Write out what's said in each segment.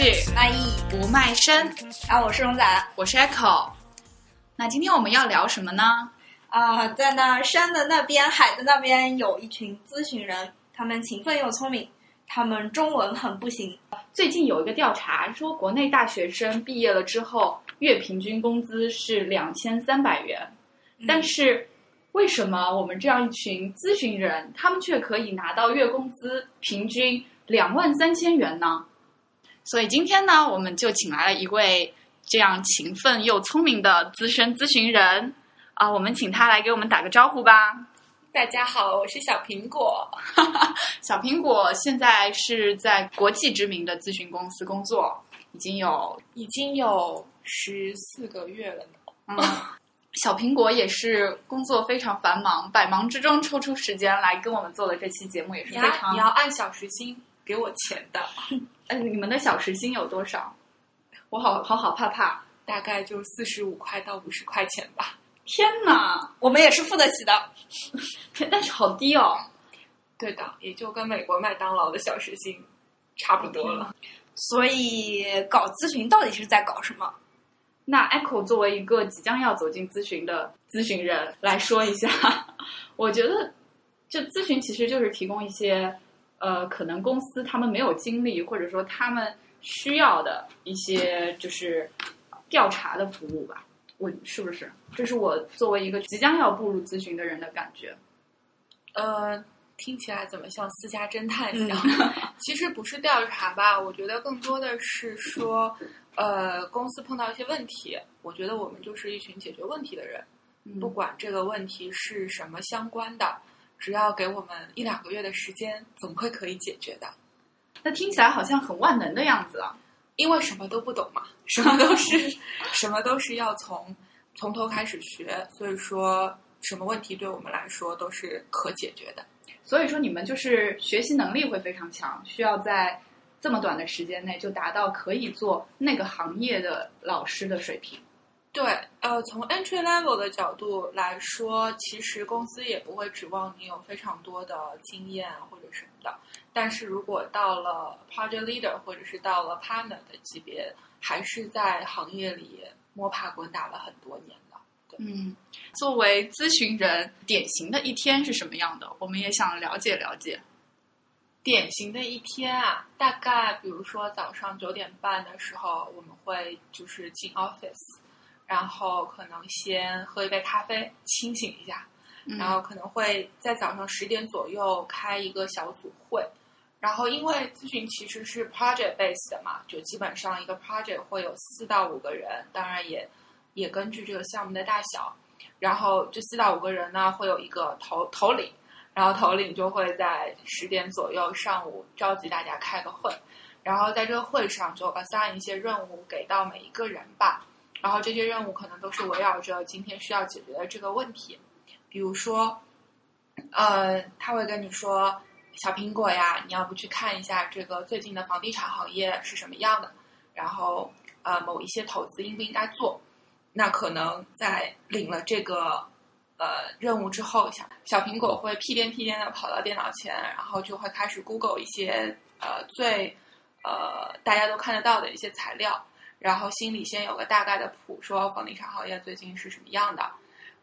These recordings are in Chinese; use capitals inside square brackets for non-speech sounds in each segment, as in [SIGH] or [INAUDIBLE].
是爱意不卖身，啊，我是龙仔我是 Echo。那今天我们要聊什么呢？啊，在那山的那边，海的那边有一群咨询人，他们勤奋又聪明，他们中文很不行。最近有一个调查说，国内大学生毕业了之后，月平均工资是两千三百元，但是为什么我们这样一群咨询人，他们却可以拿到月工资平均两万三千元呢？所以今天呢，我们就请来了一位这样勤奋又聪明的资深咨询人啊，我们请他来给我们打个招呼吧。大家好，我是小苹果。[LAUGHS] 小苹果现在是在国际知名的咨询公司工作，已经有已经有十四个月了呢。嗯，小苹果也是工作非常繁忙，百忙之中抽出时间来跟我们做的这期节目，也是非常。要你要按小时薪给我钱的，嗯，[LAUGHS] 你们的小时薪有多少？我好好好怕怕。大概就四十五块到五十块钱吧。天哪，我们也是付得起的。[LAUGHS] 但是好低哦。对的，也就跟美国麦当劳的小时薪差不多了。所以搞咨询到底是在搞什么？那 Echo 作为一个即将要走进咨询的咨询人来说一下，[LAUGHS] 我觉得就咨询其实就是提供一些呃，可能公司他们没有精力或者说他们需要的一些就是调查的服务吧。我是不是？这是我作为一个即将要步入咨询的人的感觉。呃，听起来怎么像私家侦探一样？[LAUGHS] 其实不是调查吧，我觉得更多的是说，呃，公司碰到一些问题，我觉得我们就是一群解决问题的人。嗯不管这个问题是什么相关的，只要给我们一两个月的时间，总会可以解决的。那听起来好像很万能的样子啊。因为什么都不懂嘛，什么都是 [LAUGHS] 什么都是要从从头开始学，所以说什么问题对我们来说都是可解决的。所以说你们就是学习能力会非常强，需要在这么短的时间内就达到可以做那个行业的老师的水平。对，呃，从 entry level 的角度来说，其实公司也不会指望你有非常多的经验或者什么的。但是如果到了 project leader 或者是到了 partner 的级别，还是在行业里摸爬滚打了很多年的。嗯，作为咨询人，典型的一天是什么样的？我们也想了解了解。典型的一天啊，大概比如说早上九点半的时候，我们会就是进 office，然后可能先喝一杯咖啡清醒一下，嗯。然后可能会在早上十点左右开一个小组会，然后因为咨询其实是 project based 的嘛，就基本上一个 project 会有四到五个人，当然也也根据这个项目的大小，然后这四到五个人呢会有一个头头领，然后头领就会在十点左右上午召集大家开个会，然后在这个会上就 assign 一些任务给到每一个人吧，然后这些任务可能都是围绕着今天需要解决的这个问题。比如说，呃，他会跟你说，小苹果呀，你要不去看一下这个最近的房地产行业是什么样的？然后，呃，某一些投资应不应该做？那可能在领了这个呃任务之后，小小苹果会屁颠屁颠的跑到电脑前，然后就会开始 Google 一些呃最呃大家都看得到的一些材料，然后心里先有个大概的谱，说房地产行业最近是什么样的。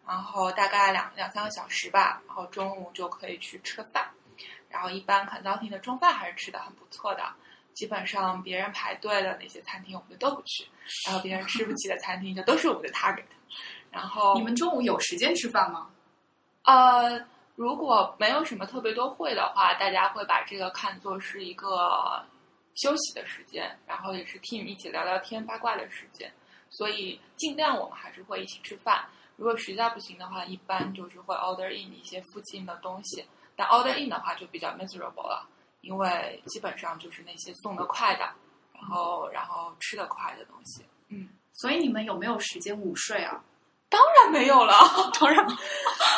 然后大概两两三个小时吧，然后中午就可以去吃个饭，然后一般 consulting 的中饭还是吃的很不错的，基本上别人排队的那些餐厅我们就都不去，然后别人吃不起的餐厅就都是我们的 target，然后你们中午有时间吃饭吗？呃，如果没有什么特别多会的话，大家会把这个看作是一个休息的时间，然后也是 team 一起聊聊天、八卦的时间，所以尽量我们还是会一起吃饭。如果实在不行的话，一般就是会 order in 一些附近的东西，但 order in 的话就比较 miserable 了，因为基本上就是那些送的快的，然后然后吃的快的东西。嗯，所以你们有没有时间午睡啊？当然没有了，[LAUGHS] 当然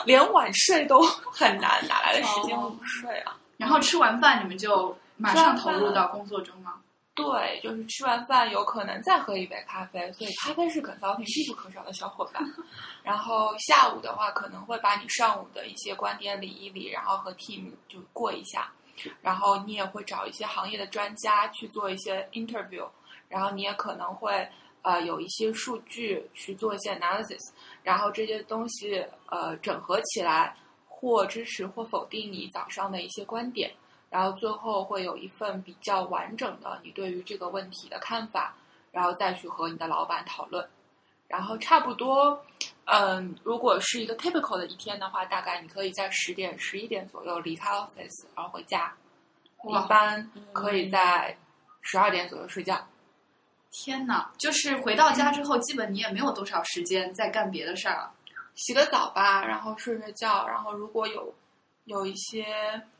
连晚睡都很难，哪来的时间午睡啊？然后吃完饭你们就马上投入到工作中吗？对，就是吃完饭有可能再喝一杯咖啡，所以咖啡是 consulting 必不可少的小伙伴。[LAUGHS] 然后下午的话，可能会把你上午的一些观点理一理，然后和 team 就过一下。然后你也会找一些行业的专家去做一些 interview，然后你也可能会呃有一些数据去做一些 analysis，然后这些东西呃整合起来，或支持或否定你早上的一些观点，然后最后会有一份比较完整的你对于这个问题的看法，然后再去和你的老板讨论，然后差不多。嗯，如果是一个 typical 的一天的话，大概你可以在十点、十一点左右离开 office，然后回家。一般可以在十二点左右睡觉。天哪！就是回到家之后，基本你也没有多少时间再干别的事儿了。洗个澡吧，然后睡睡觉，然后如果有有一些，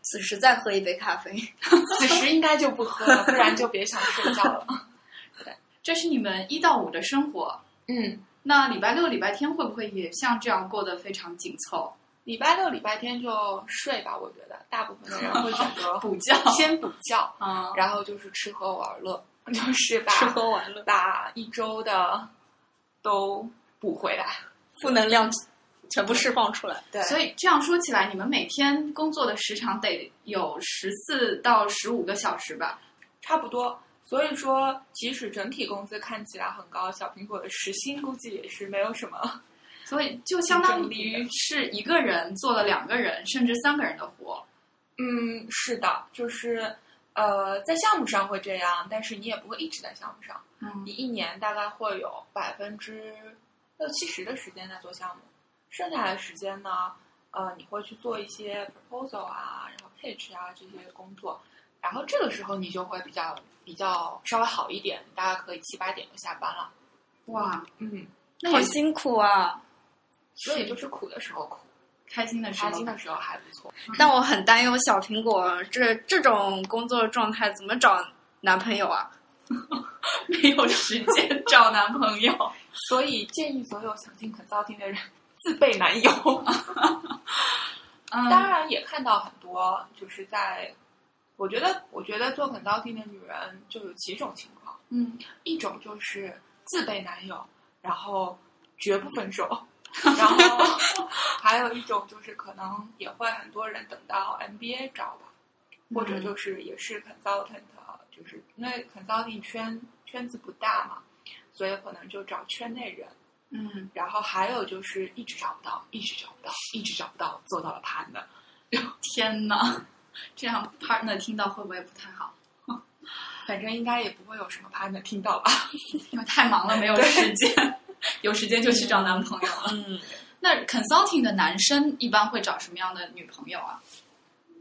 此时再喝一杯咖啡。[LAUGHS] 此时应该就不喝了，不然就别想睡觉了。[LAUGHS] 对这是你们一到五的生活。嗯，那礼拜六、礼拜天会不会也像这样过得非常紧凑？礼拜六、礼拜天就睡吧，我觉得大部分的人会选择 [LAUGHS] 补觉先补觉，啊，然后就是吃喝玩乐，就是把吃喝玩乐，把一周的都补回来。负能量全部释放出来。对，所以这样说起来，你们每天工作的时长得有十四到十五个小时吧？差不多。所以说，即使整体工资看起来很高，小苹果的时薪估计也是没有什么。[LAUGHS] 所以就相当于是一个人做了两个人甚至三个人的活。嗯，是的，就是呃，在项目上会这样，但是你也不会一直在项目上。嗯你一年大概会有百分之六七十的时间在做项目，剩下的时间呢，呃，你会去做一些 proposal 啊，然后 pitch 啊这些工作，然后这个时候你就会比较比较稍微好一点，大概可以七八点就下班了。哇，嗯，好那好辛苦啊！所以就是苦的时候苦，开心的时候开心的时候还不错。[LAUGHS] 但我很担忧小苹果这这种工作状态怎么找男朋友啊？[LAUGHS] 没有时间找男朋友。[LAUGHS] 所以建议所有想进 consulting 的人自备男友。嗯，[LAUGHS] 当然也看到很多，就是在，我觉得，我觉得做 consulting 的女人就有几种情况，嗯，一种就是自备男友，然后绝不分手，[LAUGHS] 然后还有一种就是可能也会很多人等到 MBA 找吧，或者就是也是 consultant，就是因为 consulting 圈圈子不大嘛，所以可能就找圈内人。嗯，然后还有就是一直找不到，一直找不到，一直找不到，做到了 partner。[LAUGHS] 天哪，这样 partner 听到会不会不太好？[LAUGHS] 反正应该也不会有什么 partner 听到吧？因为太忙了，没有时间。[LAUGHS] 有时间就去找男朋友了。嗯，那 consulting 的男生一般会找什么样的女朋友啊？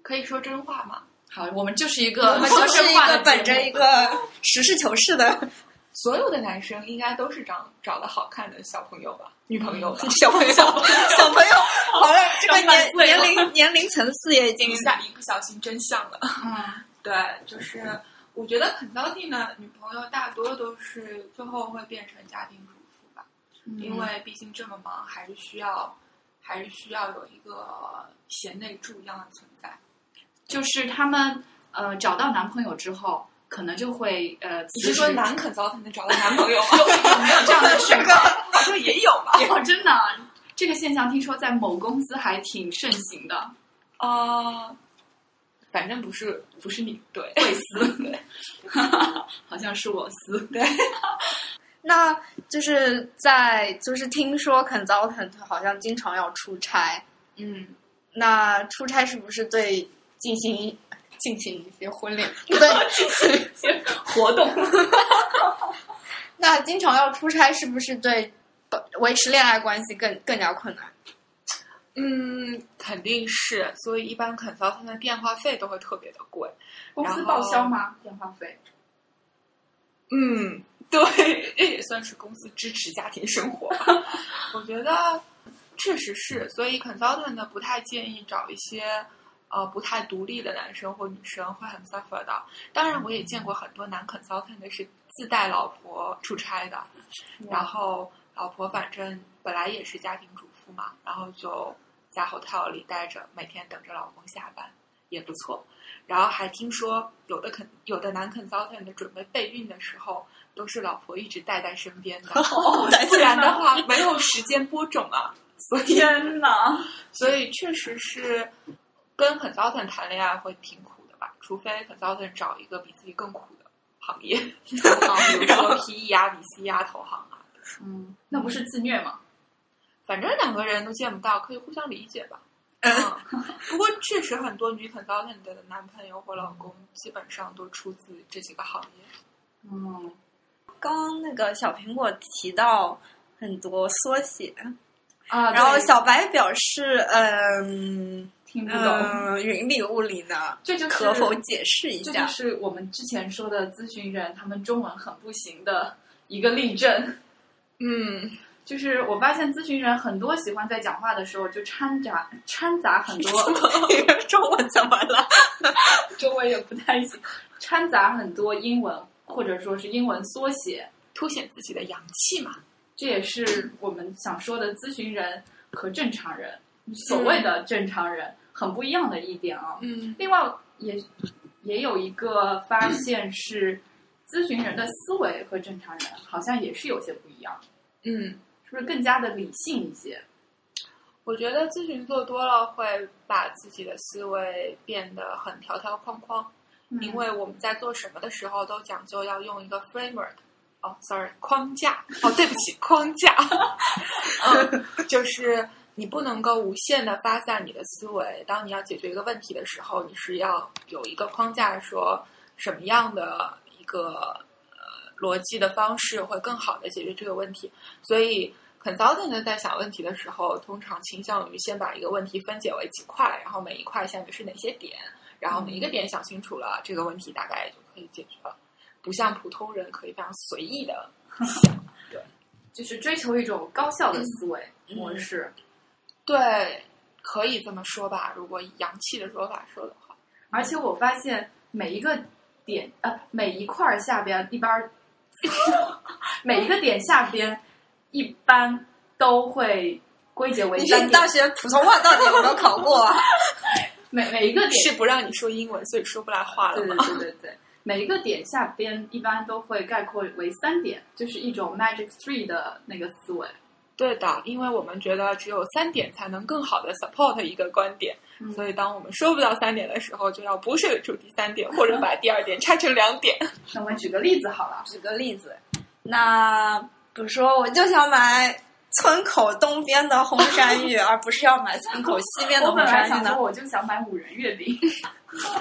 可以说真话吗？好，我们就是一个我们就是一说真话的个本着一个实事求是的所有的男生应该都是找找的好看的小朋友吧，女朋友吧。小朋友，小朋友，[LAUGHS] 好了，这个年年龄年龄层次也已经一下一不小心真相了。嗯 [LAUGHS] 对，就是我觉得 consulting 的女朋友大多都是最后会变成家庭主妇吧。因为毕竟这么忙，还是需要，还是需要有一个贤内助一样的存在。就是他们呃找到男朋友之后，可能就会呃你。是说男 consultant 找到男朋友吗？[LAUGHS] 有没有这样的情况？[LAUGHS] 好像也有吧。有 [LAUGHS] 真的，这个现象听说在某公司还挺盛行的。啊、反正不是，不是你对，会撕，对，好像是我撕。对，那就是在就是听说 consultant 好像经常要出差，嗯，那出差是不是对进行进行一些婚恋不 [LAUGHS] 对？[LAUGHS] 活动，[LAUGHS] 那经常要出差是不是对维持恋爱关系更更加困难？嗯，肯定是，所以一般 consultant 的电话费都会特别的贵。公司报销吗？电话费？嗯，对，这也算是公司支持家庭生活。我觉得确实是，所以 consultant 呢不太建议找一些呃不太独立的男生或女生，会很 suffer 的。当然，我也见过很多男 consultant 是自带老婆出差的，然后老婆反正本来也是家庭主妇嘛，然后就在 hotel 里待着，每天等着老公下班，也不错。然后还听说有的肯有的男 consultant 准备备孕的时候，都是老婆一直带在身边的，[LAUGHS] 不然的话没有时间播种啊。所以天哪！所以确实是跟 consultant 谈恋爱会挺苦的吧？除非 consultant 找一个比自己更苦的行业，[LAUGHS] 啊比如说 PE 啊、VC 啊、投行啊，嗯，那不是自虐吗？反正两个人都见不到，可以互相理解吧。嗯嗯，不过确实很多女 consultant 的男朋友或老公基本上都出自这几个行业。嗯，刚刚那个小苹果提到很多缩写，啊，然后小白表示，嗯听不懂，嗯，云里雾里的，[LAUGHS] 这就是可否解释一下这就？是我们之前说的咨询人他们中文很不行的一个例证。嗯，就是我发现咨询人很多喜欢在讲话的时候就掺杂掺杂很多 [LAUGHS] 中文怎么了？[LAUGHS] 中文也不太行，掺杂很多英文或者说是英文缩写，凸显自己的洋气嘛。这也是我们想说的咨询人和正常人，所谓的正常人很不一样的一点啊。嗯另外也也有一个发现是，咨询人的思维和正常人好像也是有些不一样，嗯，是不是更加的理性一些？我觉得咨询做多了会把自己的思维变得很条条框框，因为我们在做什么的时候都讲究要用一个 framework。哦，sorry，框架。哦，对不起，框架。[LAUGHS] 嗯，就是你不能够无限的发散你的思维。当你要解决一个问题的时候，你是要有一个框架，说什么样的一个呃逻辑的方式会更好的解决这个问题。所以 consultant 在想问题的时候，通常倾向于先把一个问题分解为几块，然后每一块下面是哪些点，然后每一个点想清楚了，这个问题大概就可以解决了。不像普通人可以非常随意的想，[LAUGHS] 对就是追求一种高效的思维嗯模式。对，可以这么说吧。如果以洋气的说法说的话，而且我发现每一个点呃每一块儿下边一般儿 [LAUGHS] 每一个点下边一般都会归结为你说三点，你大学普通话到底有没有考过啊？[LAUGHS] 每每一个点是不让你说英文，所以说不来话了对吗？[LAUGHS] 对对对对，每一个点下边一般都会概括为三点，就是一种 magic three 的那个思维。对的，因为我们觉得只有三点才能更好的 support 一个观点，嗯所以当我们说不到三点的时候，就要补水出第三点，或者把第二点拆成两点。[LAUGHS] 那我们举个例子好了，举个例子，那比如说，我就想买村口东边的红山 [LAUGHS] 芋，而不是要买村口西边的红我本来山芋呢想说，？我就想买五仁月饼。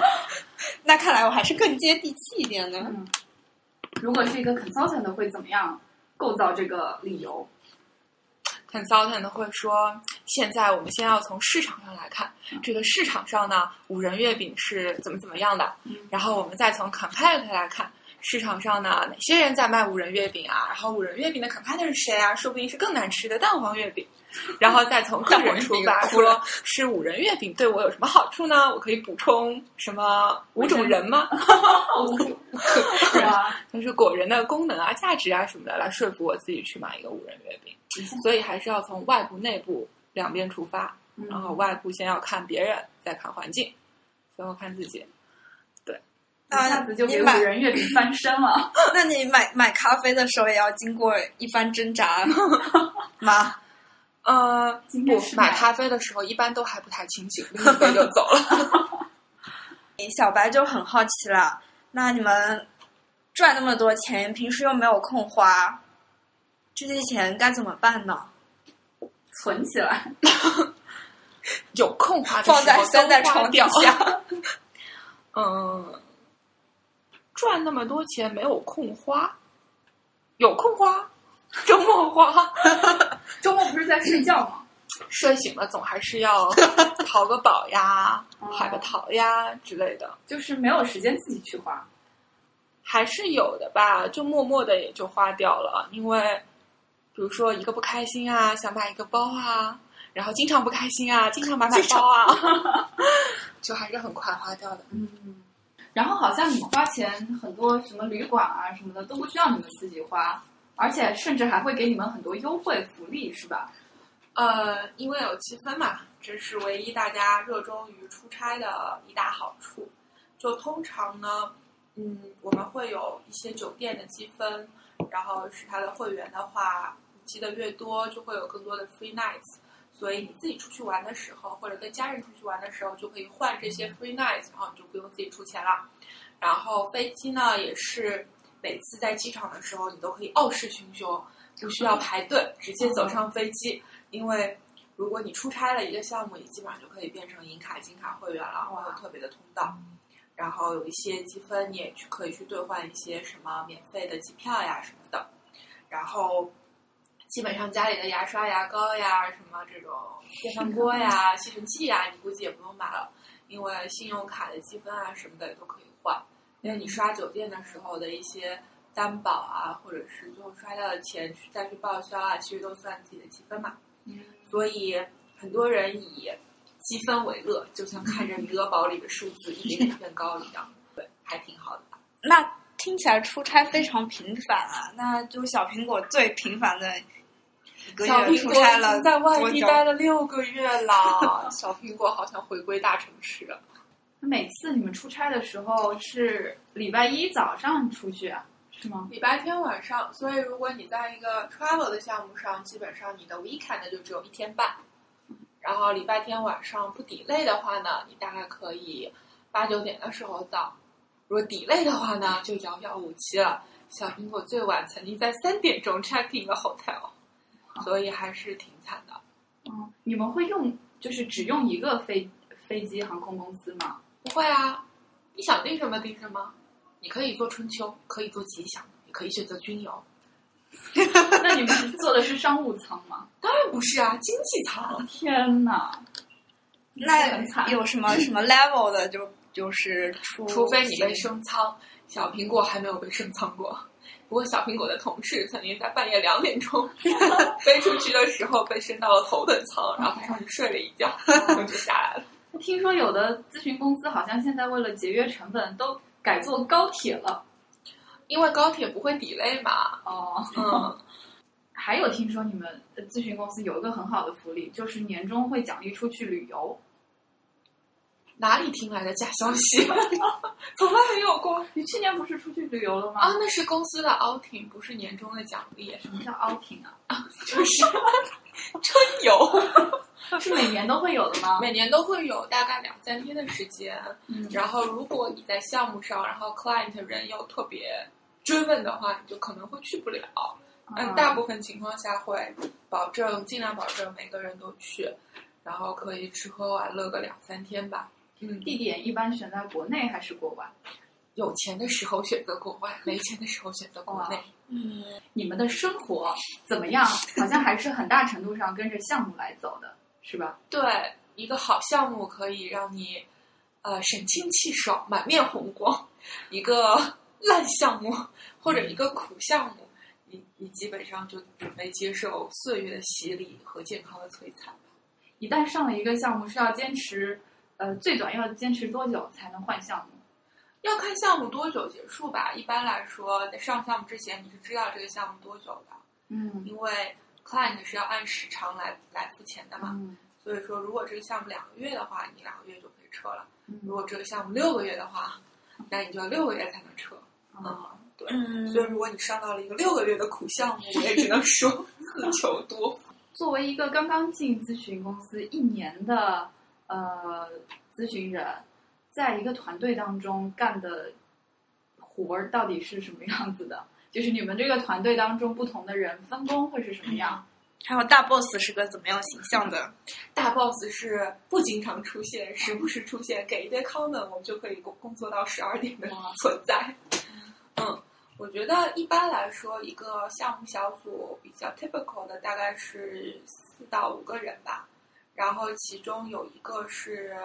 [LAUGHS] 那看来我还是更接地气一点呢。嗯，如果是一个 consultant 会怎么样构造这个理由？Consultant 会说，现在我们先要从市场上来看，这个市场上呢，五仁月饼是怎么怎么样的，嗯然后我们再从 competitor 来看。市场上呢，哪些人在卖五仁月饼啊？然后五仁月饼的 competitor 是谁啊？说不定是更难吃的蛋黄月饼。然后再从个人出发，说吃五仁月饼对我有什么好处呢？我可以补充什么五种人吗？[LAUGHS] 是吧？就是果仁的功能啊、价值啊什么的，来说服我自己去买一个五仁月饼。所以还是要从外部、内部两边出发。嗯然后外部先要看别人，再看环境，最后看自己。一下子就给五你买仁月饼翻身了。[LAUGHS] 那你买买咖啡的时候也要经过一番挣扎 [LAUGHS] 吗？呃，不买咖啡的时候，一般都还不太清醒，拎一杯就走了。[LAUGHS] 小白就很好奇了，那你们赚那么多钱，平时又没有空花，这些钱该怎么办呢？存起来，有空花放在塞在床底下。嗯，赚那么多钱没有空花，有空花，周末花。[LAUGHS] 周末不是在睡觉吗？睡醒了总还是要 [LAUGHS] 淘个宝呀、哦海个淘呀之类的，就是没有时间自己去花。还是有的吧，就默默的也就花掉了。因为比如说一个不开心啊，想买一个包啊，然后经常不开心啊，经常买买包啊，[LAUGHS] 就还是很快花掉的。嗯，然后好像你们花钱很多什么旅馆啊什么的都不需要你们自己花，而且甚至还会给你们很多优惠福利，是吧？呃，因为有积分嘛，这是唯一大家热衷于出差的一大好处。就通常呢，嗯，我们会有一些酒店的积分，然后是他的会员的话，积的越多，就会有更多的 free nights。所以你自己出去玩的时候，或者跟家人出去玩的时候，就可以换这些 free nights，然后你就不用自己出钱了。然后飞机呢，也是每次在机场的时候，你都可以傲视群雄，不需要排队，直接走上飞机。因为如果你出差了一个项目，你基本上就可以变成银卡、金卡会员了，会有特别的通道。然后有一些积分，你也去可以去兑换一些什么免费的机票呀什么的。然后基本上家里的牙刷、牙膏呀，什么这种电饭锅呀、吸尘器呀，你估计也不用买了，因为信用卡的积分啊什么的也都可以换。因为你刷酒店的时候的一些担保啊，或者是最后刷掉的钱去再去报销啊，其实都算自己的积分嘛。嗯，所以很多人以积分为乐，就像看着余额宝里的数字一点点变高一样，对，还挺好的吧。那听起来出差非常频繁啊，那就小苹果最频繁的一个月小苹果出差了在外？地待了六个月了，[LAUGHS] 小苹果好像回归大城市了。每次你们出差的时候是礼拜一早上出去啊，是吗？礼拜天晚上，所以如果你在一个 travel 的项目上，基本上你的 weekend 就只有一天半。然后礼拜天晚上不 delay 的话呢，你大概可以八九点的时候到。如果 delay 的话呢，就遥遥无期了。小苹果最晚曾经在三点钟 check in 了 hotel，所以还是挺惨的。嗯，你们会用就是只用一个飞飞机航空公司吗？不会啊，你想订什么订什么，你可以做春秋，可以做吉祥，也可以选择军游。[LAUGHS] 那你们是坐的是商务舱吗？[LAUGHS] 当然不是啊，经济舱。天哪！那很惨有什么什么 level 的就就是出，除非你被升舱，小苹果还没有被升舱过。不过小苹果的同事曾经在半夜两点钟 [LAUGHS] 飞出去的时候被升到了头等舱，然后上去睡了一觉，然后就下来了。[LAUGHS] 听说有的咨询公司好像现在为了节约成本，都改坐高铁了。因为高铁不会 delay 嘛。哦，嗯，还有听说你们的咨询公司有一个很好的福利，就是年终会奖励出去旅游。哪里听来的假消息？[LAUGHS] 从来没有过你去年不是出去旅游了吗？啊！那是公司的 outing，不是年终的奖励，什么叫 outing 啊？[LAUGHS] 就是春游。[LAUGHS] 是每年都会有的吗？每年都会有大概两三天的时间，嗯然后如果你在项目上，然后 client 人又特别追问的话，你就可能会去不了。嗯，大部分情况下会保证尽量保证每个人都去，然后可以吃喝玩乐个两三天吧。嗯，地点一般选在国内还是国外？有钱的时候选择国外，没钱的时候选择国内。嗯，你们的生活怎么样？好像还是很大程度上跟着项目来走的，是吧？对，一个好项目可以让你呃神清气爽、满面红光；一个 [LAUGHS] 烂项目或者一个苦项目，你你基本上就准备接受岁月的洗礼和健康的摧残吧。一旦上了一个项目，是要坚持，呃，最短要坚持多久才能换项目？要看项目多久结束吧。一般来说，在上项目之前，你是知道这个项目多久的，嗯因为 client 是要按时长来来付钱的嘛。嗯所以说，如果这个项目两个月的话，你两个月就可以撤了；如嗯果这个项目六个月的话，那你就要六个月才能撤。啊嗯，对。嗯所以，如果你上到了一个六个月的苦项目，我也只能说 [LAUGHS] 自求多福。作为一个刚刚进咨询公司一年的呃咨询人，在一个团队当中干的活儿到底是什么样子的？就是你们这个团队当中不同的人分工会是什么样？还有大 boss 是个怎么样形象的？大 boss 是不经常出现，时不时出现，给一堆 comment，我们就可以工工作到十二点的存在。嗯，我觉得一般来说，一个项目小组比较 typical 的大概是四到五个人吧，然后其中有一个是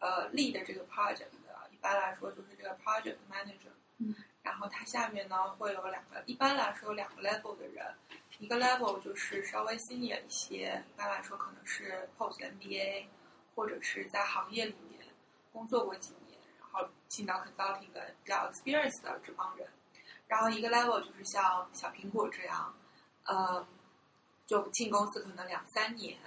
呃 lead 这个 project 的，一般来说就是这个 project manager。嗯，然后它下面呢会有两个，一般来说有两个 level 的人，一个 level 就是稍微 senior 一些，一般来说可能是 post MBA，或者是在行业里面工作过几年，然后进到 consulting 的比较 experience 的这帮人。然后一个 level 就是像小苹果这样，呃，就进公司可能两三年，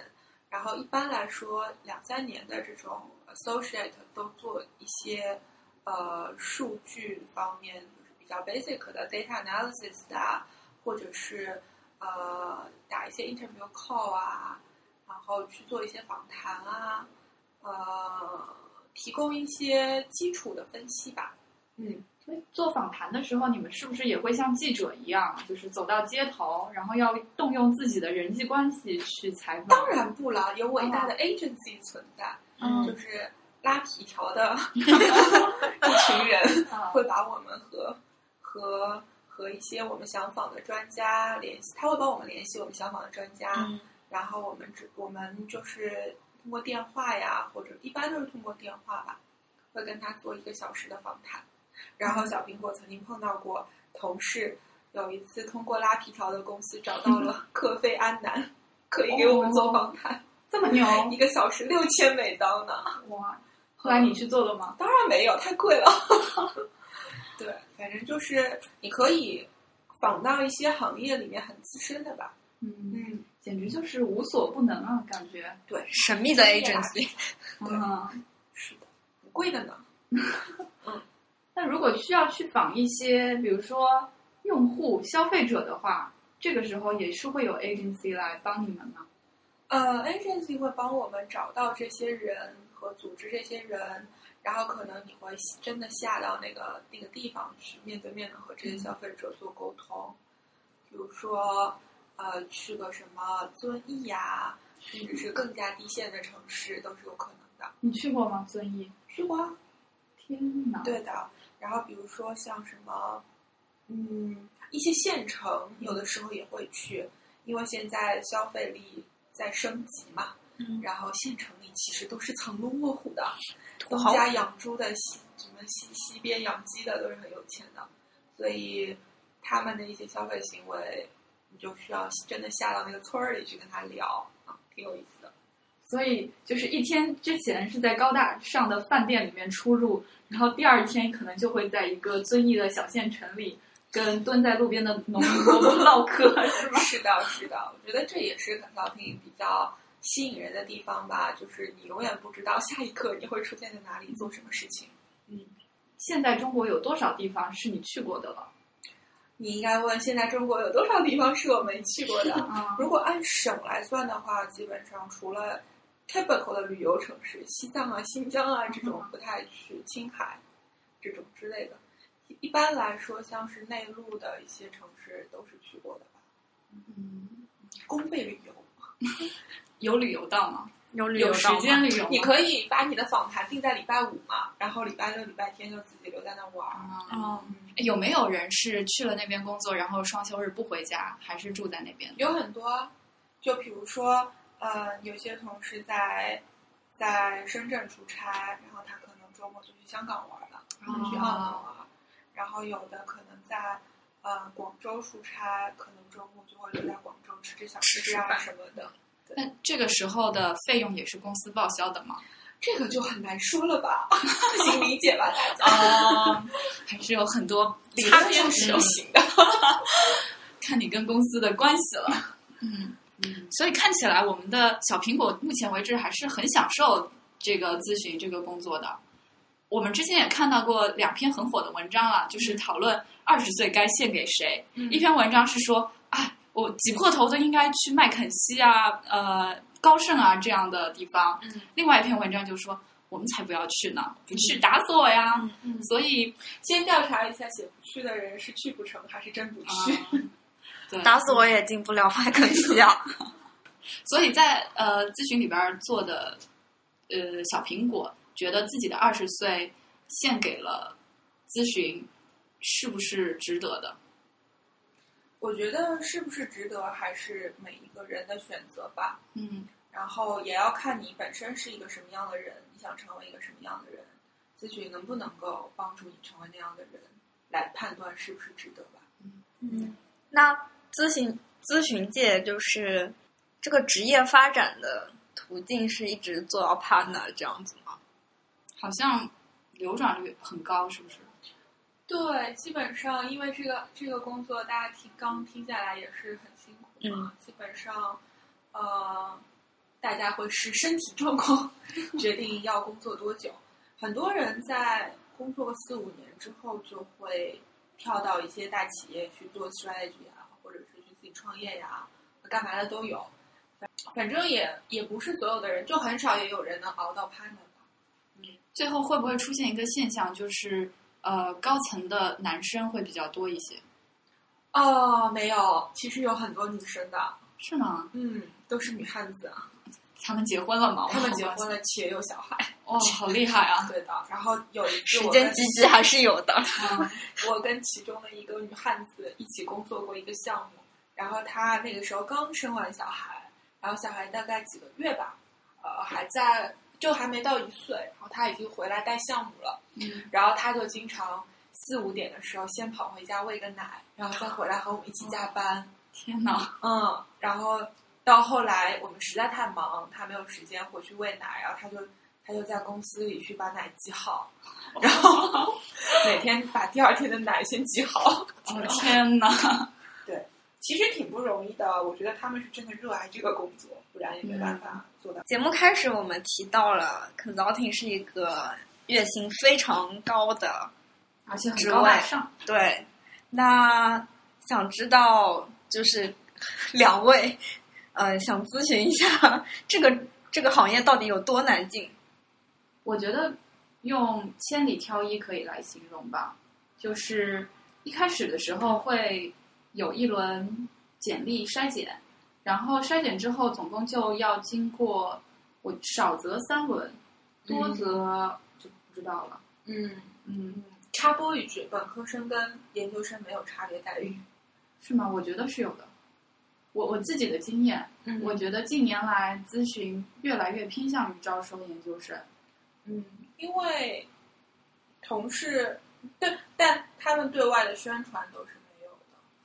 然后一般来说两三年的这种 associate 都做一些呃数据方面就是比较 basic 的 data analysis 啊，或者是呃打一些 interview call 啊，然后去做一些访谈啊，呃，提供一些基础的分析吧。嗯，所以做访谈的时候，你们是不是也会像记者一样，就是走到街头，然后要动用自己的人际关系去采访？当然不了，有伟大的 agency 存在，嗯就是拉皮条的 [LAUGHS] 一群人。啊会把我们和和和一些我们想访的专家联系，他会帮我们联系我们想访的专家，嗯然后我们只我们就是通过电话呀，或者一般都是通过电话吧，会跟他做一个小时的访谈。然后小苹果曾经碰到过同事，有一次通过拉皮条的公司找到了 [LAUGHS] 科菲安南，可以给我们做访谈，这么牛一个小时六千美刀呢。哇！后来你去做了吗？当然没有，太贵了。[LAUGHS] 对，反正就是你可以仿到一些行业里面很资深的吧。嗯，嗯，简直就是无所不能啊，感觉。对，神秘的 agency，对嗯，是的，不贵的呢。[LAUGHS] 那如果需要去访一些，比如说用户、消费者的话，这个时候也是会有 agency 来帮你们吗？呃，agency 会帮我们找到这些人和组织这些人，然后可能你会真的下到那个那个地方去，面对面的和这些消费者做沟通。比如说，呃，去个什么遵义呀，甚至是更加低线的城市都是有可能的。你去过吗？遵义？去过啊，天哪！对的。然后比如说像什么，嗯，一些县城有的时候也会去，因为现在消费力在升级嘛。嗯然后县城里其实都是藏龙卧虎的，土豪东家养猪的，西什么西西边养鸡的都是很有钱的，所以他们的一些消费行为，你就需要真的下到那个村儿里去跟他聊啊，挺有意思的。所以就是一天之前是在高大上的饭店里面出入，然后第二天可能就会在一个遵义的小县城里，跟蹲在路边的农民伯伯唠 [LAUGHS] 嗑，是吗？是的，是的，我觉得这也是 consulting 比较吸引人的地方吧，就是你永远不知道下一刻你会出现在哪里做什么事情。嗯现在中国有多少地方是你去过的了？你应该问现在中国有多少地方是我没去过的？[LAUGHS] 啊如果按省来算的话，基本上除了 typical 的旅游城市，西藏啊、新疆啊这种不太去，青海这种之类的。一一般来说，像是内陆的一些城市都是去过的吧。嗯，公费旅游，[LAUGHS] 有旅游到吗？有旅有时游到吗间旅游？你可以把你的访谈定在礼拜五嘛，然后礼拜六、礼拜天就自己留在那玩儿。啊。哦，嗯，有没有人是去了那边工作，然后双休日不回家，还是住在那边？有很多，就比如说，呃，有些同事在在深圳出差，然后他可能周末就去香港玩了，然后去澳门玩，然后有的可能在呃广州出差，可能周末就会留在广州吃吃小吃啊什么的。那这个时候的费用也是公司报销的吗？[LAUGHS] 这个就很难说了吧，[LAUGHS] 自行理解吧，大家。啊，[LAUGHS] 还是有很多理擦边论是球不行的。看你跟公司的关系了。嗯，所以看起来我们的小苹果目前为止还是很享受这个咨询这个工作的。我们之前也看到过两篇很火的文章了，就是讨论二十岁该献给谁。嗯一篇文章是说，啊，我挤破头都应该去麦肯锡啊、呃高盛啊这样的地方。嗯另外一篇文章就说，我们才不要去呢，不去打死我呀。嗯嗯所以先调查一下写不去的人是去不成还是真不去。打死我也进不了麦肯锡啊！[LAUGHS] 所以在呃咨询里边儿做的呃小苹果，觉得自己的二十岁献给了咨询，是不是值得的？我觉得是不是值得，还是每一个人的选择吧。嗯然后也要看你本身是一个什么样的人，你想成为一个什么样的人，咨询能不能够帮助你成为那样的人，来判断是不是值得吧。嗯，那咨询咨询界就是这个职业发展的途径是一直做到 partner 这样子吗？好像流转率很高，是不是？对，基本上因为这个这个工作，大家听刚听下来也是很辛苦嘛。基本上，呃，大家会视身体状况 [LAUGHS] 决定要工作多久。很多人在工作个四五年之后，就会跳到一些大企业去做 strategy 啊，创业呀，干嘛的都有。反正也也不是所有的人，就很少也有人能熬到 partner 吧。最后会不会出现一个现象，就是呃高层的男生会比较多一些？哦，没有，其实有很多女生的，是吗？嗯，都是女汉子啊，他们结婚了吗？他们结婚了，且有小孩。哦，好厉害啊！[LAUGHS] 对的，然后有一次时间积积还是有的。嗯 [LAUGHS] 我跟其中的一个女汉子一起工作过一个项目，然后他那个时候刚生完小孩，然后小孩大概几个月吧，呃，还在就还没到一岁，然后他已经回来带项目了，嗯然后他就经常四五点的时候先跑回家喂个奶，然后再回来和我们一起加班，天哪！嗯，然后到后来我们实在太忙，他没有时间回去喂奶，然后他就他就在公司里去把奶挤好，然后 [LAUGHS] 每天把第二天的奶先挤好。哦天哪！[LAUGHS] 其实挺不容易的，我觉得他们是真的热爱这个工作，不然也没办法做到。节目开始我们提到了 consulting 是一个月薪非常高的，而且很高大上。对。那想知道就是 [LAUGHS] 两位，呃，想咨询一下这个这个行业到底有多难进？我觉得用千里挑一可以来形容吧，就是一开始的时候会有一轮简历筛检，然后筛检之后总共就要经过我少则三轮，多则就不知道了。嗯，嗯，插播一句，本科生跟研究生没有差别待遇。是吗？我觉得是有的。我我自己的经验，嗯我觉得近年来咨询越来越偏向于招收研究生。嗯，因为同事对，但他们对外的宣传都是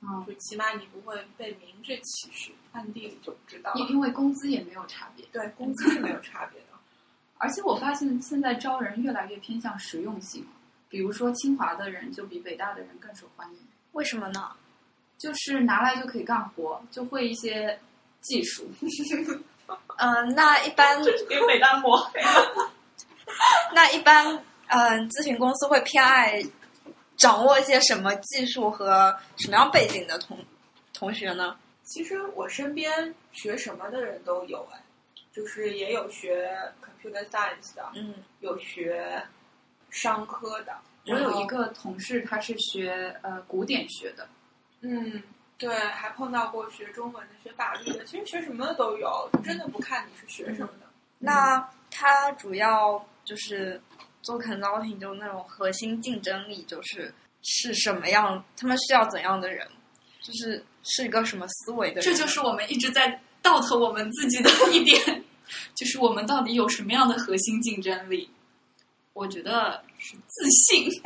嗯，就起码你不会被明着歧视，暗地里就不知道了。因因为工资也没有差别。对，工资是没有差别的。[LAUGHS] 而且我发现现在招人越来越偏向实用性，比如说清华的人就比北大的人更受欢迎，为什么呢？就是拿来就可以干活，就会一些技术。[LAUGHS] 嗯、那一般给北大抹黑了。[LAUGHS] 那一般，嗯、咨询公司会偏爱掌握一些什么技术和什么样背景的同同学呢？其实我身边学什么的人都有哎，就是也有学 computer science 的，嗯，有学商科的。我有一个同事，他是学呃古典学的，嗯，对，还碰到过学中文的、学法律的，其实学什么的都有，真的不看你是学什么的。那他主要就是做 consulting，就那种核心竞争力，就是是什么样？他们需要怎样的人？就是是一个什么思维的人？这就是我们一直在 doubt 我们自己的 [LAUGHS] 一点，就是我们到底有什么样的核心竞争力？我觉得是自信。[LAUGHS]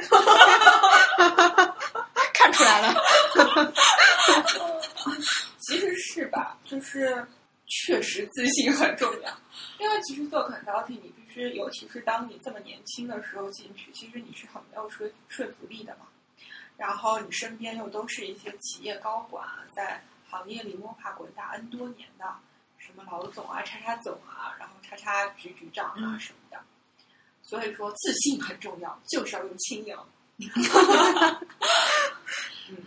看出来了。其实是吧，就是确实自信很重要，因为其实做 consulting，你尤其是当你这么年轻的时候进去，其实你是很没有说说服力的嘛。然后你身边又都是一些企业高管，在行业里摸爬滚打 N 多年的，什么老总啊、叉叉总啊，然后叉叉局局长啊嗯什么的。所以说自信很重要，就是要用轻盈。[LAUGHS]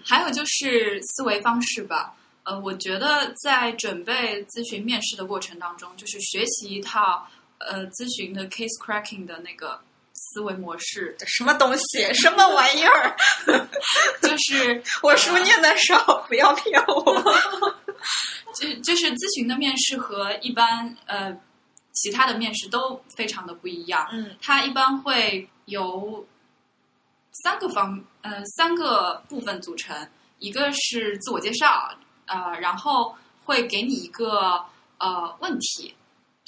还有就是思维方式吧。呃，我觉得在准备咨询面试的过程当中，就是学习一套呃咨询的 case cracking 的那个思维模式，什么东西？什么玩意儿？[LAUGHS] 就是我书念的少，不要骗我。就就是咨询的面试和一般呃其他的面试都非常的不一样。嗯它一般会由三个方呃三个部分组成，一个是自我介绍，呃，然后会给你一个呃问题，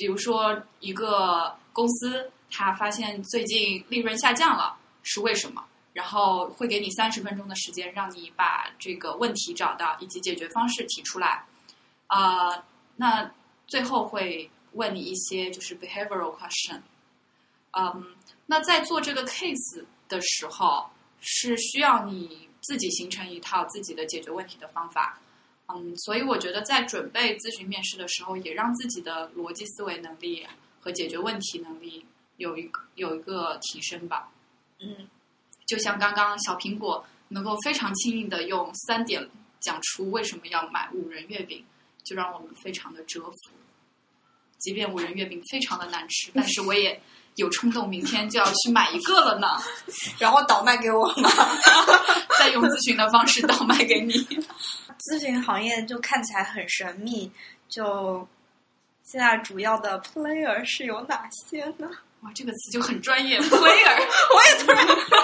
比如说一个公司它发现最近利润下降了，是为什么？然后会给你三十分钟的时间，让你把这个问题找到以及解决方式提出来。啊、那最后会问你一些就是 behavioral question。嗯，那在做这个 case 的时候，是需要你自己形成一套自己的解决问题的方法。嗯，所以我觉得在准备咨询面试的时候，也让自己的逻辑思维能力和解决问题能力有一个有一个提升吧。嗯，就像刚刚小苹果能够非常轻易的用三点讲出为什么要买五仁月饼，就让我们非常的折服。即便五仁月饼非常的难吃，但是我也有冲动明天就要去买一个了呢。[LAUGHS] 然后倒卖给我吗？[LAUGHS] 再用咨询的方式倒卖给你。咨询行业就看起来很神秘，就现在主要的 player 是有哪些呢？哇，这个词就很专业，player。[LAUGHS] 我也突然不知道。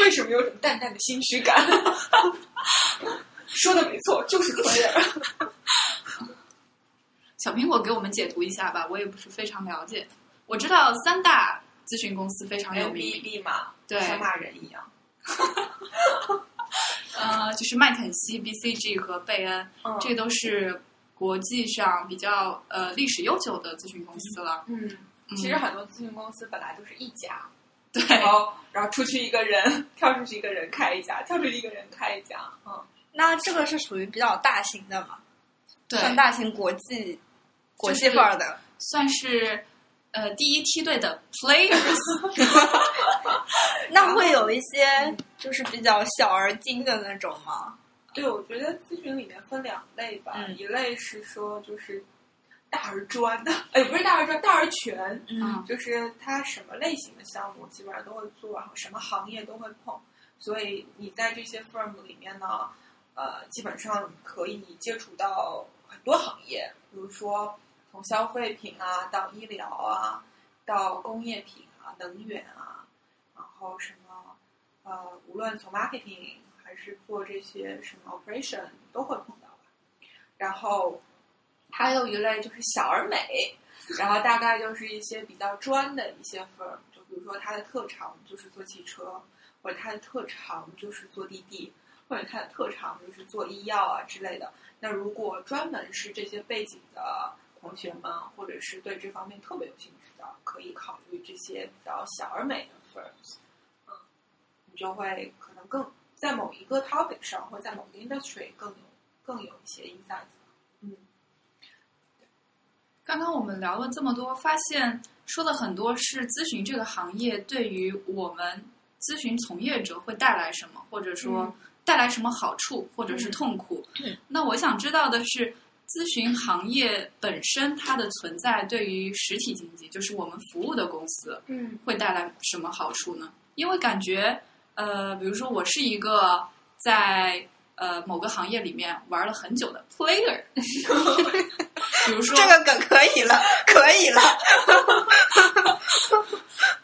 为什么有种淡淡的心虚感？说的没错，就是 player。[LAUGHS] 小苹果给我们解读一下吧，我也不是非常了解。我知道三大咨询公司非常有名，MBB 嘛，对像骂人一样。[LAUGHS] 呃，就是麦肯锡、BCG 和贝恩，嗯这都是国际上比较呃历史悠久的咨询公司了。嗯，嗯其实很多咨询公司本来都是一家，对，然后然后出去一个人，跳出去一个人开一家，跳出去一个人开一家。嗯，那这个是属于比较大型的嘛？对，算大型国际国际范儿的。算是呃第一梯队的 players。[LAUGHS] 那会有一些就是比较小而精的那种吗？对，我觉得咨询里面分两类吧，嗯一类是说就是大而专的，哎，不是大而专，大而全，嗯就是它什么类型的项目基本上都会做，然后什么行业都会碰，所以你在这些 firm 里面呢，呃，基本上可以接触到很多行业，比如说从消费品啊到医疗啊，到工业品啊、能源啊，然后什么呃，无论从 marketing 还是做这些什么 operation 都会碰到吧。然后还有一类就是小而美，然后大概就是一些比较专的一些 firm，就比如说它的特长就是做汽车，或者它的特长就是做滴滴，或者它的特长就是做医药啊之类的。那如果专门是这些背景的同学们，或者是对这方面特别有兴趣的，可以考虑这些比较小而美的 firms。嗯，你就会可能更在某一个 topic 上，或在某个 industry 更有更有一些 insights。嗯。刚刚我们聊了这么多，发现说的很多是咨询这个行业对于我们咨询从业者会带来什么，或者说嗯带来什么好处，或者是痛苦。嗯那我想知道的是，咨询行业本身它的存在对于实体经济，就是我们服务的公司，嗯会带来什么好处呢？因为感觉，呃，比如说我是一个在呃某个行业里面玩了很久的 player，[LAUGHS] 比如说这个梗可以了，可以了。[LAUGHS]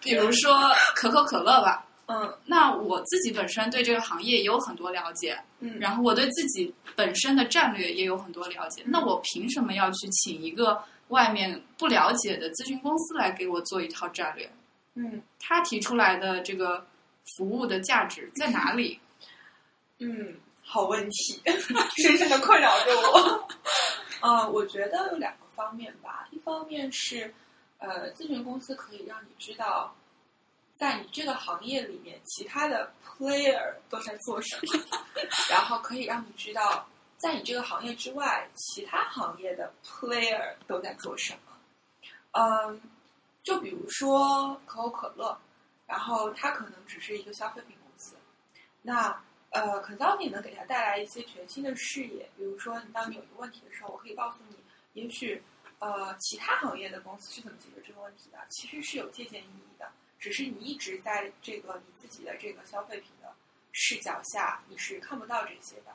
比如说可口可乐吧，嗯那我自己本身对这个行业也有很多了解，嗯，然后我对自己本身的战略也有很多了解，那我凭什么要去请一个外面不了解的咨询公司来给我做一套战略？嗯他提出来的这个服务的价值在哪里？[LAUGHS] 嗯，好问题，[LAUGHS] 深深的困扰着我。呃，我觉得有两个方面吧，一方面是，呃，咨询公司可以让你知道，在你这个行业里面，其他的 player 都在做什么，然后可以让你知道，在你这个行业之外，其他行业的 player 都在做什么。嗯，就比如说可口可乐，然后它可能只是一个消费品公司，那呃，consulting 能给它带来一些全新的视野。比如说，你当你有一个问题的时候，我可以告诉你，也许呃其他行业的公司是怎么解决这个问题的，其实是有借鉴意义的。只是你一直在这个你自己的这个消费品的视角下，你是看不到这些的。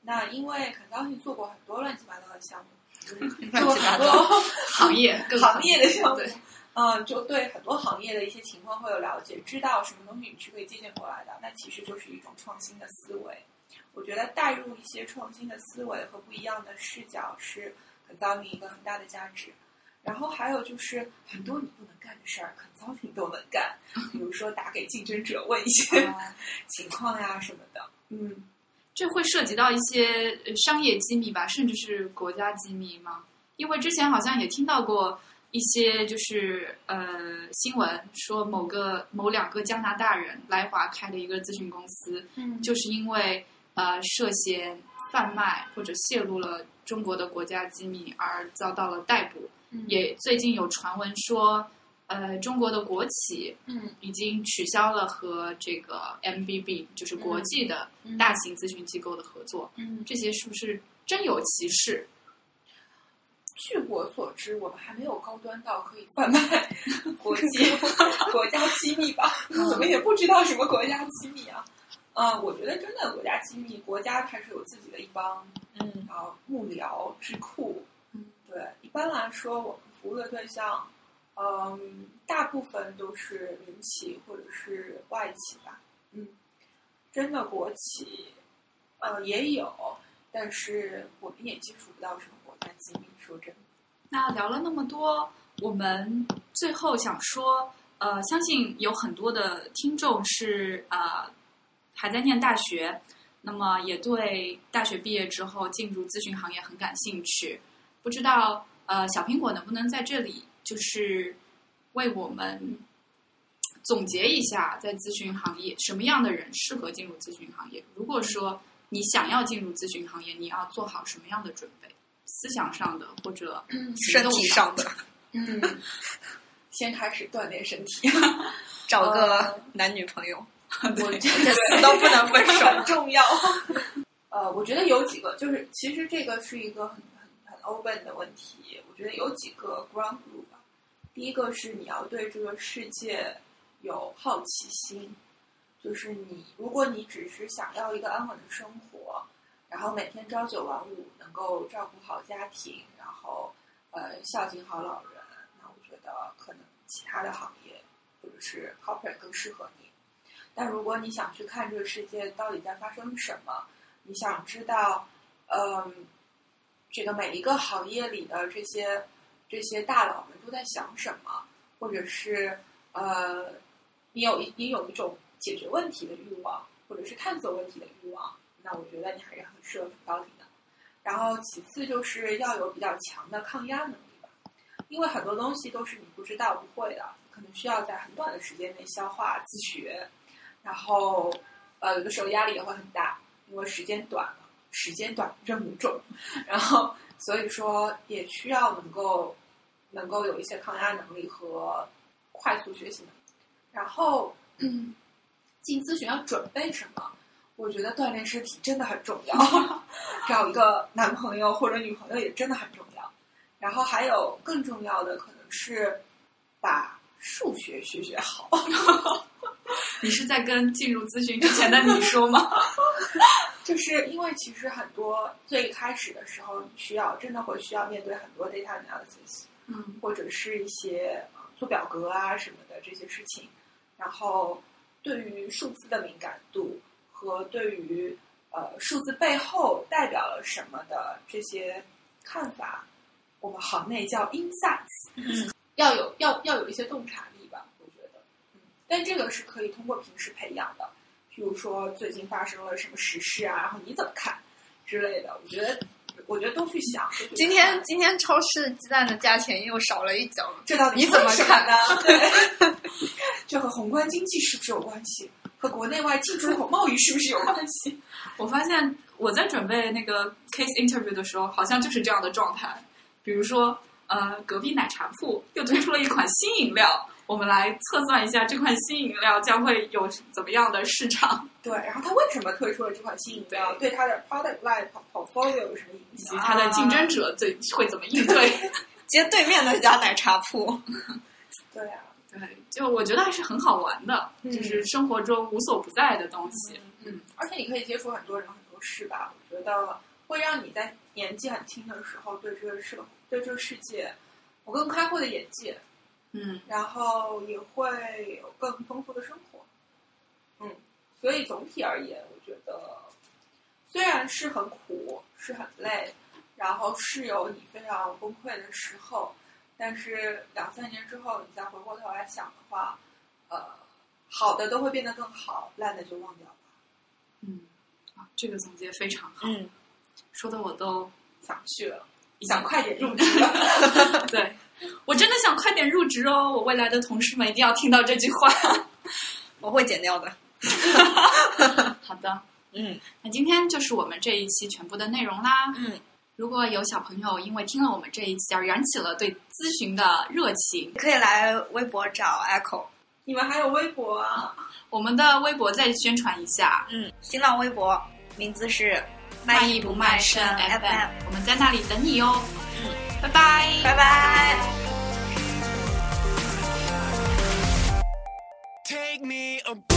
那因为 consulting 做过很多乱七八糟的项目，[LAUGHS] 做过很多行业 [LAUGHS] 行业的项目，嗯，就对很多行业的一些情况会有了解，知道什么东西你是可以借鉴过来的，那其实就是一种创新的思维。我觉得带入一些创新的思维和不一样的视角是 consulting 一个很大的价值。然后还有就是很多你不能干的事儿，consulting 都能干，[LAUGHS] 比如说打给竞争者问一些 [LAUGHS] 情况呀什么的。嗯，这会涉及到一些呃商业机密吧，甚至是国家机密吗？因为之前好像也听到过一些就是呃新闻说某个某两个加拿大人来华开了一个咨询公司，嗯就是因为呃涉嫌贩卖或者泄露了中国的国家机密而遭到了逮捕。也最近有传闻说，呃，中国的国企嗯已经取消了和这个 MBB，就是国际的大型咨询机构的合作。嗯这些是不是真有其事？据我所知，我们还没有高端到可以贩卖 [LAUGHS] 国际 [LAUGHS] 国家机密吧？我们也不知道什么国家机密啊。嗯，我觉得真的国家机密，国家它是有自己的一帮嗯啊幕僚智库。一般来说，我们服务的对象，嗯，大部分都是民企或者是外企吧。嗯，真的国企，呃，也有，但是我们也接触不到什么国家机密。说真的，那聊了那么多，我们最后想说，呃，相信有很多的听众是呃还在念大学，那么也对大学毕业之后进入咨询行业很感兴趣。不知道呃小苹果能不能在这里就是为我们总结一下，在咨询行业什么样的人适合进入咨询行业？如果说你想要进入咨询行业，你要做好什么样的准备？思想上的或者行身动体上的，嗯，[LAUGHS] 先开始锻炼身体，[LAUGHS] 找个呃男女朋友，[LAUGHS] 我觉得死都不能分手。很重要。呃，我觉得有几个，就是其实这个是一个很 open 的问题。我觉得有几个 ground rule 吧。第一个是你要对这个世界有好奇心，就是你如果你只是想要一个安稳的生活，然后每天朝九晚五，能够照顾好家庭，然后呃孝敬好老人，那我觉得可能其他的行业或者是 corporate 更适合你。但如果你想去看这个世界到底在发生什么，你想知道，嗯，这个每一个行业里的这些这些大佬们都在想什么，或者是呃，你有一你有一种解决问题的欲望，或者是探索问题的欲望，那我觉得你还是很适合高龄的。然后其次就是要有比较强的抗压能力吧，因为很多东西都是你不知道不会的，可能需要在很短的时间内消化自学，然后呃有的时候压力也会很大，因为时间短了，时间短任务重，然后所以说也需要能够能够有一些抗压能力和快速学习能力。然后，嗯，[CLEARS THROAT] 进咨询要准备什么？我觉得锻炼身体真的很重要，找一个男朋友或者女朋友也真的很重要。然后还有更重要的可能是把数学学学好。[LAUGHS] 你是在跟进入咨询之前的你说吗？[LAUGHS] 就是因为其实很多最开始的时候，你需要真的会需要面对很多 data analysis，嗯。或者是一些呃做表格啊什么的这些事情，然后对于数字的敏感度和对于呃数字背后代表了什么的这些看法，我们行内叫 insights，嗯。要有要要有一些洞察力吧，我觉得，嗯，但这个是可以通过平时培养的，譬如说最近发生了什么时事啊，然后你怎么看之类的，我觉得我觉得都去想。去今天今天超市鸡蛋的价钱又少了一角，这到底你怎么看呢？[LAUGHS] 对，这和宏观经济是不是有关系？和国内外进出口贸易是不是有关系？[LAUGHS] 我发现我在准备那个 case interview 的时候，好像就是这样的状态。比如说，呃，隔壁奶茶铺又推出了一款新饮料，我们来测算一下这款新饮料将会有怎么样的市场，[LAUGHS] 对，然后他为什么推出了这款新饮料？对他的 product line portfolio 有什么影响以及响？它的竞争者最会怎么应对。[LAUGHS] 接对面那家奶茶铺。[LAUGHS] 对啊，对，就我觉得还是很好玩的，嗯就是生活中无所不在的东西。嗯，而且你可以接触很多人很多事吧，我觉得会让你在年纪很轻的时候对这个社对这个世界我更开阔的眼界，嗯然后也会有更丰富的生活。嗯，所以总体而言，我觉得虽然是很苦，是很累，然后是有你非常崩溃的时候，但是两三年之后，你再回过头来想的话，呃，好的都会变得更好，烂的就忘掉吧。嗯，啊，这个总结非常好，嗯，说的我都想去了，想快点入职了。[LAUGHS] 对，我真的想快点入职哦！我未来的同事们一定要听到这句话。[LAUGHS] 我会剪掉的。[LAUGHS] 好的，嗯那今天就是我们这一期全部的内容啦。嗯，如果有小朋友因为听了我们这一期而燃起了对咨询的热情，可以来微博找 Echo。你们还有微博啊？我们的微博再宣传一下，嗯，新浪微博名字是卖艺不卖身我们在那里等你哦。拜拜。拜拜。Take me above